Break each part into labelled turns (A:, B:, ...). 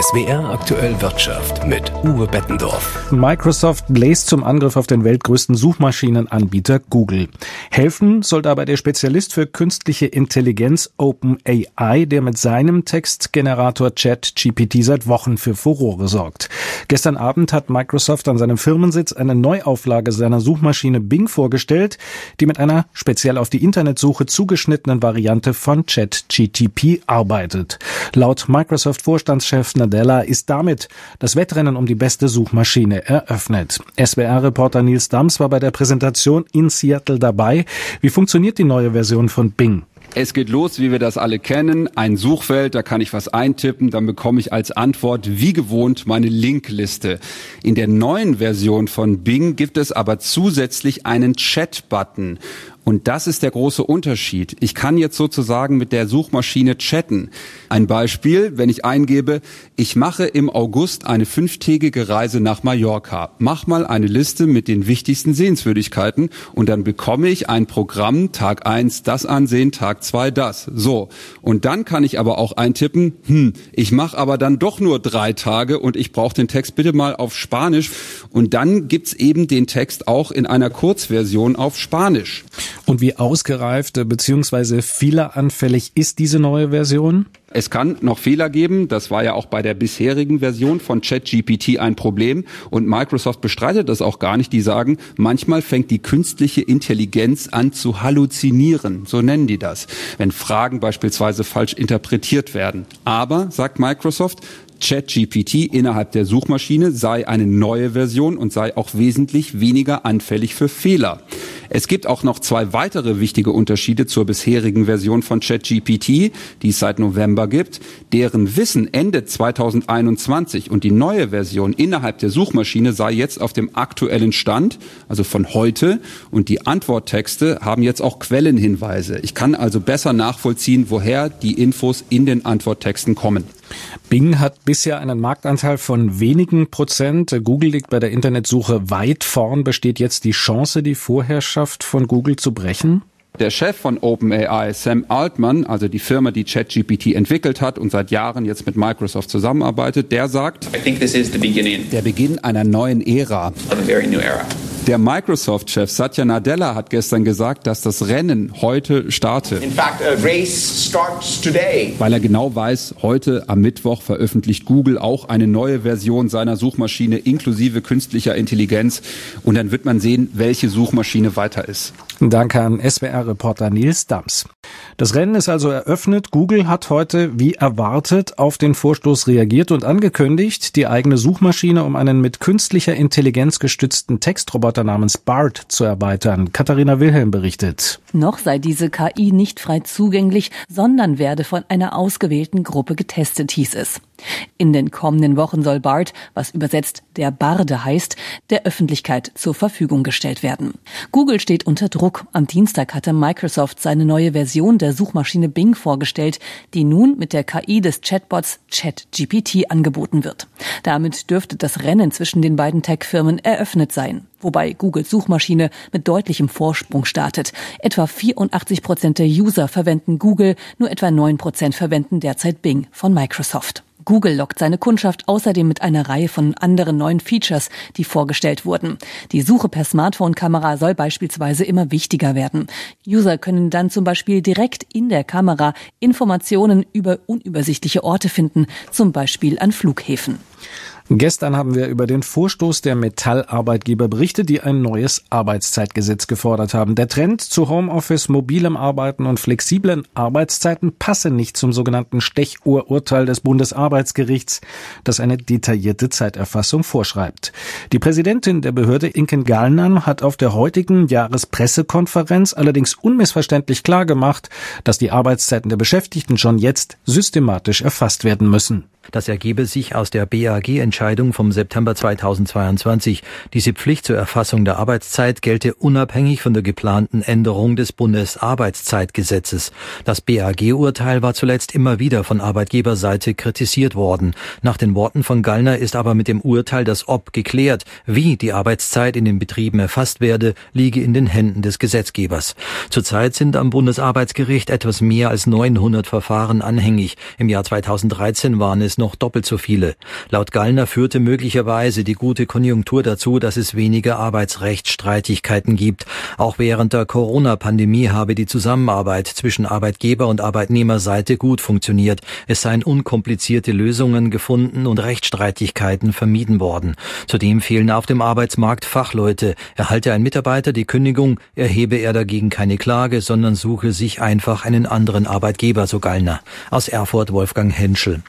A: SWR aktuell Wirtschaft mit Uwe Bettendorf.
B: Microsoft bläst zum Angriff auf den weltgrößten Suchmaschinenanbieter Google. Helfen soll dabei der Spezialist für künstliche Intelligenz OpenAI, der mit seinem Textgenerator ChatGPT seit Wochen für Furore sorgt. Gestern Abend hat Microsoft an seinem Firmensitz eine Neuauflage seiner Suchmaschine Bing vorgestellt, die mit einer speziell auf die Internetsuche zugeschnittenen Variante von ChatGTP arbeitet. Laut Microsoft-Vorstandschef Nadella ist damit das Wettrennen um die beste Suchmaschine eröffnet. SWR-Reporter Nils Dams war bei der Präsentation in Seattle dabei. Wie funktioniert die neue Version von Bing?
C: Es geht los, wie wir das alle kennen. Ein Suchfeld, da kann ich was eintippen, dann bekomme ich als Antwort wie gewohnt meine Linkliste. In der neuen Version von Bing gibt es aber zusätzlich einen Chat-Button. Und das ist der große Unterschied. Ich kann jetzt sozusagen mit der Suchmaschine chatten. Ein Beispiel, wenn ich eingebe, ich mache im August eine fünftägige Reise nach Mallorca. Mach mal eine Liste mit den wichtigsten Sehenswürdigkeiten und dann bekomme ich ein Programm, Tag eins das ansehen, Tag zwei das. So. Und dann kann ich aber auch eintippen, hm, ich mache aber dann doch nur drei Tage und ich brauche den Text bitte mal auf Spanisch. Und dann gibt's eben den Text auch in einer Kurzversion auf Spanisch.
B: Und wie ausgereift bzw. fehleranfällig ist diese neue Version?
C: Es kann noch Fehler geben. Das war ja auch bei der bisherigen Version von ChatGPT ein Problem. Und Microsoft bestreitet das auch gar nicht. Die sagen, manchmal fängt die künstliche Intelligenz an zu halluzinieren. So nennen die das. Wenn Fragen beispielsweise falsch interpretiert werden. Aber, sagt Microsoft, ChatGPT innerhalb der Suchmaschine sei eine neue Version und sei auch wesentlich weniger anfällig für Fehler. Es gibt auch noch zwei weitere wichtige Unterschiede zur bisherigen Version von ChatGPT, die es seit November gibt. Deren Wissen endet 2021 und die neue Version innerhalb der Suchmaschine sei jetzt auf dem aktuellen Stand, also von heute. Und die Antworttexte haben jetzt auch Quellenhinweise. Ich kann also besser nachvollziehen, woher die Infos in den Antworttexten kommen.
B: Bing hat bisher einen Marktanteil von wenigen Prozent. Google liegt bei der Internetsuche weit vorn. Besteht jetzt die Chance, die Vorherrschaft von Google zu brechen?
C: Der Chef von OpenAI, Sam Altman, also die Firma, die ChatGPT entwickelt hat und seit Jahren jetzt mit Microsoft zusammenarbeitet, der sagt, der Beginn einer neuen Ära. Der Microsoft-Chef Satya Nadella hat gestern gesagt, dass das Rennen heute startet. Fact, Weil er genau weiß, heute am Mittwoch veröffentlicht Google auch eine neue Version seiner Suchmaschine inklusive künstlicher Intelligenz. Und dann wird man sehen, welche Suchmaschine weiter ist.
B: Danke an SWR-Reporter Nils Dams. Das Rennen ist also eröffnet. Google hat heute, wie erwartet, auf den Vorstoß reagiert und angekündigt, die eigene Suchmaschine um einen mit künstlicher Intelligenz gestützten Textroboter namens BART zu erweitern. Katharina Wilhelm berichtet.
D: Noch sei diese KI nicht frei zugänglich, sondern werde von einer ausgewählten Gruppe getestet, hieß es. In den kommenden Wochen soll BART, was übersetzt der Barde heißt, der Öffentlichkeit zur Verfügung gestellt werden. Google steht unter Druck. Am Dienstag hatte Microsoft seine neue Version der Suchmaschine Bing vorgestellt, die nun mit der KI des Chatbots ChatGPT angeboten wird. Damit dürfte das Rennen zwischen den beiden Tech-Firmen eröffnet sein wobei Googles Suchmaschine mit deutlichem Vorsprung startet. Etwa 84 Prozent der User verwenden Google, nur etwa 9 Prozent verwenden derzeit Bing von Microsoft. Google lockt seine Kundschaft außerdem mit einer Reihe von anderen neuen Features, die vorgestellt wurden. Die Suche per Smartphone-Kamera soll beispielsweise immer wichtiger werden. User können dann zum Beispiel direkt in der Kamera Informationen über unübersichtliche Orte finden, zum Beispiel an Flughäfen.
B: Gestern haben wir über den Vorstoß der Metallarbeitgeber berichtet, die ein neues Arbeitszeitgesetz gefordert haben. Der Trend zu Homeoffice, mobilem Arbeiten und flexiblen Arbeitszeiten passe nicht zum sogenannten Stechuhrurteil des Bundesarbeitsgerichts, das eine detaillierte Zeiterfassung vorschreibt. Die Präsidentin der Behörde Inken Gallner hat auf der heutigen Jahrespressekonferenz allerdings unmissverständlich klargemacht, dass die Arbeitszeiten der Beschäftigten schon jetzt systematisch erfasst werden müssen.
E: Das ergebe sich aus der BAG-Entscheidung vom September 2022. Diese Pflicht zur Erfassung der Arbeitszeit gelte unabhängig von der geplanten Änderung des Bundesarbeitszeitgesetzes. Das BAG-Urteil war zuletzt immer wieder von Arbeitgeberseite kritisiert worden. Nach den Worten von Gallner ist aber mit dem Urteil das Ob geklärt. Wie die Arbeitszeit in den Betrieben erfasst werde, liege in den Händen des Gesetzgebers. Zurzeit sind am Bundesarbeitsgericht etwas mehr als 900 Verfahren anhängig. Im Jahr 2013 waren es noch doppelt so viele. Laut Gallner führte möglicherweise die gute Konjunktur dazu, dass es weniger Arbeitsrechtsstreitigkeiten gibt. Auch während der Corona-Pandemie habe die Zusammenarbeit zwischen Arbeitgeber und Arbeitnehmerseite gut funktioniert. Es seien unkomplizierte Lösungen gefunden und Rechtsstreitigkeiten vermieden worden. Zudem fehlen auf dem Arbeitsmarkt Fachleute. Erhalte ein Mitarbeiter die Kündigung, erhebe er dagegen keine Klage, sondern suche sich einfach einen anderen Arbeitgeber, so Gallner. Aus Erfurt Wolfgang Henschel.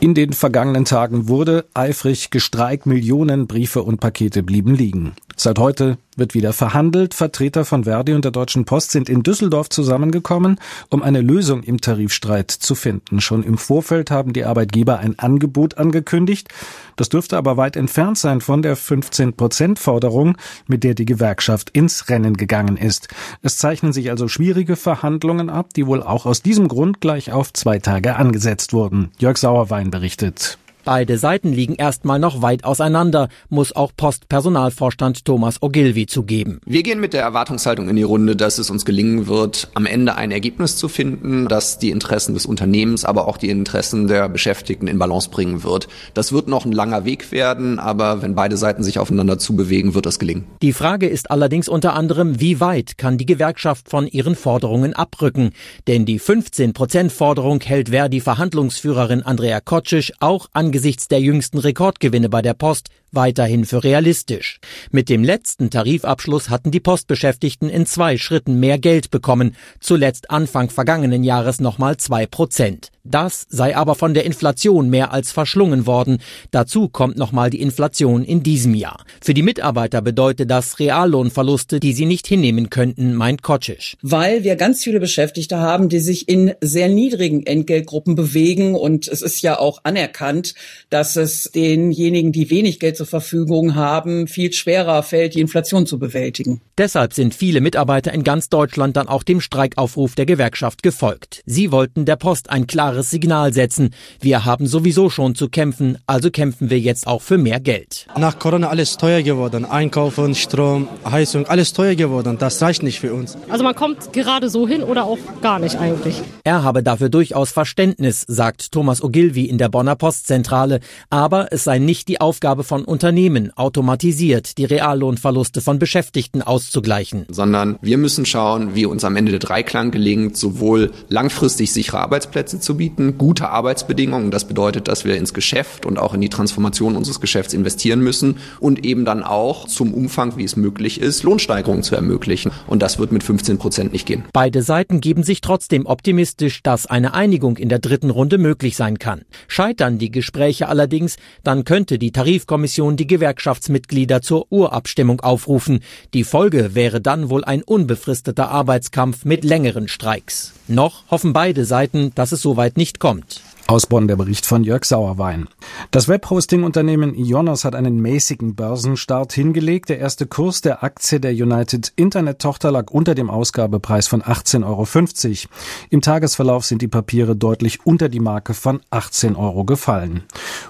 B: In den vergangenen Tagen wurde eifrig gestreikt, Millionen Briefe und Pakete blieben liegen. Seit heute wird wieder verhandelt. Vertreter von Verdi und der Deutschen Post sind in Düsseldorf zusammengekommen, um eine Lösung im Tarifstreit zu finden. Schon im Vorfeld haben die Arbeitgeber ein Angebot angekündigt. Das dürfte aber weit entfernt sein von der 15-Prozent-Forderung, mit der die Gewerkschaft ins Rennen gegangen ist. Es zeichnen sich also schwierige Verhandlungen ab, die wohl auch aus diesem Grund gleich auf zwei Tage angesetzt wurden. Jörg Sauerwein berichtet.
F: Beide Seiten liegen erstmal noch weit auseinander, muss auch Postpersonalvorstand Thomas Ogilvy zugeben.
G: Wir gehen mit der Erwartungshaltung in die Runde, dass es uns gelingen wird, am Ende ein Ergebnis zu finden, das die Interessen des Unternehmens, aber auch die Interessen der Beschäftigten in Balance bringen wird. Das wird noch ein langer Weg werden, aber wenn beide Seiten sich aufeinander zubewegen, wird das gelingen.
F: Die Frage ist allerdings unter anderem, wie weit kann die Gewerkschaft von ihren Forderungen abrücken? Denn die 15-Prozent-Forderung hält Verdi Verhandlungsführerin Andrea Kocic auch an angesichts der jüngsten Rekordgewinne bei der Post weiterhin für realistisch. Mit dem letzten Tarifabschluss hatten die Postbeschäftigten in zwei Schritten mehr Geld bekommen, zuletzt Anfang vergangenen Jahres nochmal zwei Prozent. Das sei aber von der Inflation mehr als verschlungen worden. Dazu kommt nochmal die Inflation in diesem Jahr. Für die Mitarbeiter bedeutet das Reallohnverluste, die sie nicht hinnehmen könnten, meint Kocic.
H: Weil wir ganz viele Beschäftigte haben, die sich in sehr niedrigen Entgeltgruppen bewegen und es ist ja auch anerkannt, dass es denjenigen, die wenig Geld zur Verfügung haben, viel schwerer fällt, die Inflation zu bewältigen.
F: Deshalb sind viele Mitarbeiter in ganz Deutschland dann auch dem Streikaufruf der Gewerkschaft gefolgt. Sie wollten der Post ein klares Signal setzen. Wir haben sowieso schon zu kämpfen, also kämpfen wir jetzt auch für mehr Geld.
I: Nach Corona alles teuer geworden. Einkaufen, Strom, Heizung, alles teuer geworden. Das reicht nicht für uns.
J: Also man kommt gerade so hin oder auch gar nicht eigentlich.
F: Er habe dafür durchaus Verständnis, sagt Thomas Ogilvy in der Bonner Postzentrale. Aber es sei nicht die Aufgabe von Unternehmen, automatisiert die Reallohnverluste von Beschäftigten auszugleichen.
G: Sondern wir müssen schauen, wie uns am Ende der Dreiklang gelingt, sowohl langfristig sichere Arbeitsplätze zu bieten, gute Arbeitsbedingungen. Das bedeutet, dass wir ins Geschäft und auch in die Transformation unseres Geschäfts investieren müssen und eben dann auch zum Umfang, wie es möglich ist, Lohnsteigerungen zu ermöglichen. Und das wird mit 15 Prozent nicht gehen.
F: Beide Seiten geben sich trotzdem optimistisch, dass eine Einigung in der dritten Runde möglich sein kann. Scheitern die Gespräche allerdings, dann könnte die Tarifkommission Kommission die Gewerkschaftsmitglieder zur Urabstimmung aufrufen. Die Folge wäre dann wohl ein unbefristeter Arbeitskampf mit längeren Streiks. Noch hoffen beide Seiten, dass es soweit nicht kommt.
B: Aus Bonn der Bericht von Jörg Sauerwein. Das Webhosting-Unternehmen Ionos hat einen mäßigen Börsenstart hingelegt. Der erste Kurs der Aktie der United Internet-Tochter lag unter dem Ausgabepreis von 18,50 Euro. Im Tagesverlauf sind die Papiere deutlich unter die Marke von 18 Euro gefallen.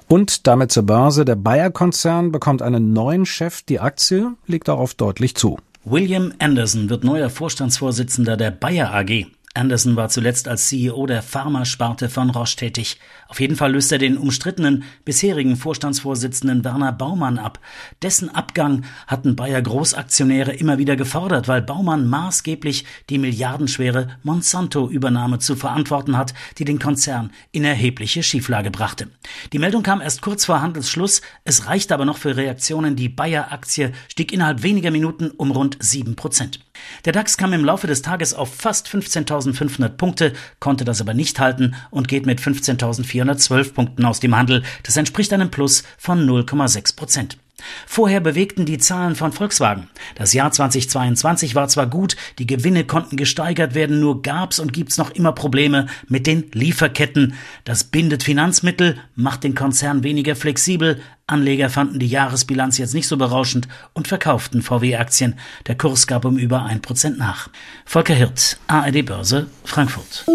B: Und damit zur Börse. Der Bayer-Konzern bekommt einen neuen Chef. Die Aktie liegt darauf deutlich zu.
K: William Anderson wird neuer Vorstandsvorsitzender der Bayer AG. Anderson war zuletzt als CEO der Pharmasparte von Roche tätig. Auf jeden Fall löst er den umstrittenen bisherigen Vorstandsvorsitzenden Werner Baumann ab. Dessen Abgang hatten Bayer Großaktionäre immer wieder gefordert, weil Baumann maßgeblich die milliardenschwere Monsanto-Übernahme zu verantworten hat, die den Konzern in erhebliche Schieflage brachte. Die Meldung kam erst kurz vor Handelsschluss. Es reichte aber noch für Reaktionen. Die Bayer-Aktie stieg innerhalb weniger Minuten um rund sieben Prozent. Der DAX kam im Laufe des Tages auf fast 15.500 Punkte, konnte das aber nicht halten und geht mit 15.412 Punkten aus dem Handel. Das entspricht einem Plus von 0,6 Prozent. Vorher bewegten die Zahlen von Volkswagen. Das Jahr 2022 war zwar gut, die Gewinne konnten gesteigert werden, nur gab's und gibt's noch immer Probleme mit den Lieferketten. Das bindet Finanzmittel, macht den Konzern weniger flexibel. Anleger fanden die Jahresbilanz jetzt nicht so berauschend und verkauften VW-Aktien. Der Kurs gab um über ein Prozent nach. Volker Hirt, ARD Börse, Frankfurt.